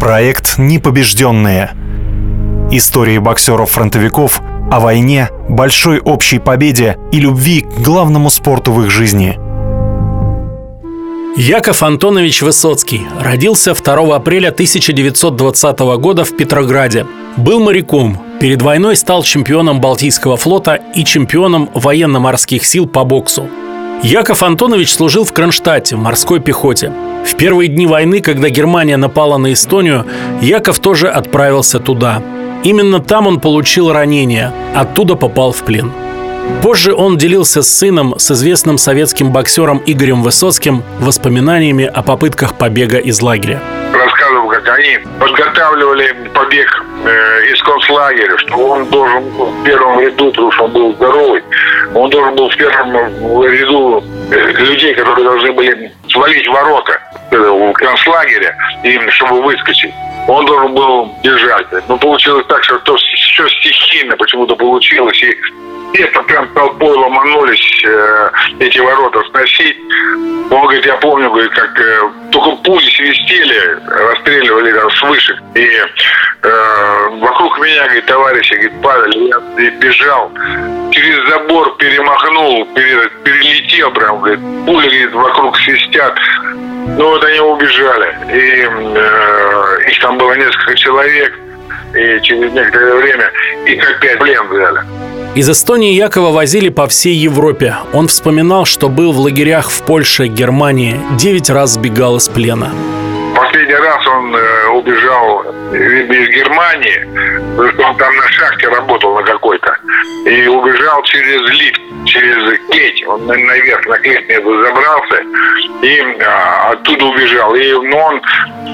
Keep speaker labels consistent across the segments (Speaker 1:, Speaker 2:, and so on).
Speaker 1: Проект «Непобежденные». Истории боксеров-фронтовиков о войне, большой общей победе и любви к главному спорту в их жизни.
Speaker 2: Яков Антонович Высоцкий родился 2 апреля 1920 года в Петрограде. Был моряком, перед войной стал чемпионом Балтийского флота и чемпионом военно-морских сил по боксу. Яков Антонович служил в Кронштадте, в морской пехоте. В первые дни войны, когда Германия напала на Эстонию, Яков тоже отправился туда. Именно там он получил ранение, оттуда попал в плен. Позже он делился с сыном, с известным советским боксером Игорем Высоцким, воспоминаниями о попытках побега из лагеря.
Speaker 3: Они подготавливали побег э, из концлагеря, что он должен в первом ряду, потому что он был здоровый, он должен был в первом ряду э, людей, которые должны были свалить ворота в концлагеря, именно чтобы выскочить. Он должен был держать. Но получилось так, что то все стихийно почему-то получилось. И где-то прям толпой ломанулись э, эти ворота сносить. Он говорит, я помню, говорит, как э, только пули свистели, расстреливали там с вышек. И э, вокруг меня, говорит, товарищи, говорит, падали. Я бежал, через забор перемахнул, пере, перелетел прям, говорит, пули, говорит, вокруг свистят. Ну вот они убежали. И э, их там было несколько человек. И через некоторое время их опять плен взяли.
Speaker 2: Из Эстонии Якова возили по всей Европе. Он вспоминал, что был в лагерях в Польше, Германии, девять раз сбегал из плена.
Speaker 3: Последний раз он э, убежал из Германии, потому что он там на шахте работал на какой-то, и убежал через лифт, через клеть. Он наверх на клеть забрался и а, оттуда убежал. И ну, он,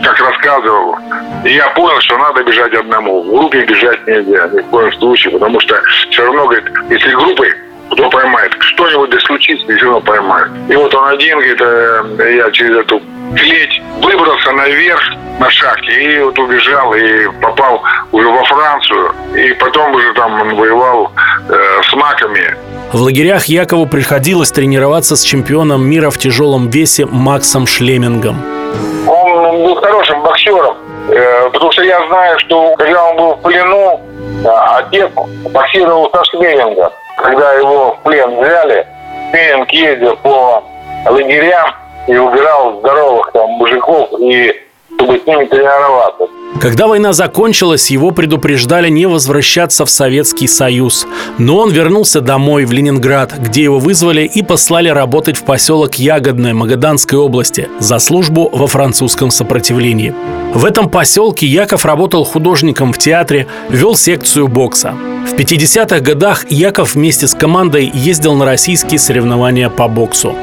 Speaker 3: как рассказывал, я понял, что надо бежать одному. В группе бежать нельзя ни в коем случае, потому что все равно, говорит, если группой кто поймает. Что-нибудь да случится, все равно поймает. И вот он один, говорит, э, я через эту клеть выбрался наверх на шахте и вот убежал и попал уже во Францию. И потом уже там он воевал э, с маками.
Speaker 2: В лагерях Якову приходилось тренироваться с чемпионом мира в тяжелом весе Максом Шлемингом.
Speaker 3: Он был хорошим боксером, э, потому что я знаю, что когда он был в плену, э, отец боксировал со Шлемингом когда его в плен взяли, Пенинг ездил по лагерям и убирал здоровых там мужиков и чтобы с ними тренироваться.
Speaker 2: Когда война закончилась, его предупреждали не возвращаться в Советский Союз. Но он вернулся домой, в Ленинград, где его вызвали и послали работать в поселок Ягодное Магаданской области за службу во французском сопротивлении. В этом поселке Яков работал художником в театре, вел секцию бокса. В 50-х годах Яков вместе с командой ездил на российские соревнования по боксу.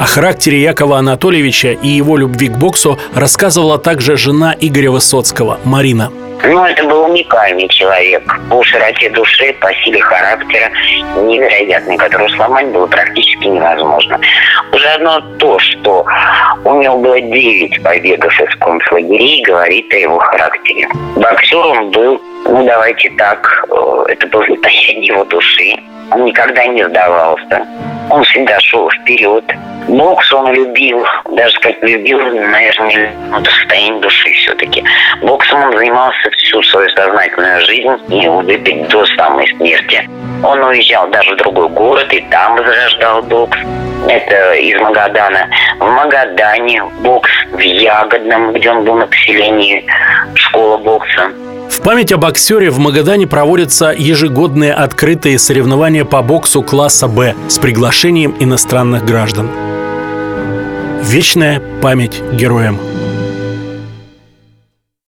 Speaker 2: О характере Якова Анатольевича и его любви к боксу рассказывала также жена Игоря Высоцкого, Марина.
Speaker 4: Ну, это был уникальный человек по широте души, по силе характера, невероятный, которого сломать было практически невозможно. Уже одно то, что у него было 9 побегов из концлагерей, говорит о его характере. Боксер он был, ну, давайте так, э, это был состояние его души. Он никогда не сдавался. Он всегда шел вперед. Бокс он любил, даже как любил, наверное, это состояние души все-таки. Боксом он занимался всю свою сознательную жизнь и выпить до самой смерти. Он уезжал даже в другой город и там возрождал бокс. Это из Магадана. В Магадане бокс, в Ягодном, где он был на поселении, школа бокса.
Speaker 2: В память о боксере в Магадане проводятся ежегодные открытые соревнования по боксу класса «Б» с приглашением иностранных граждан. Вечная память героям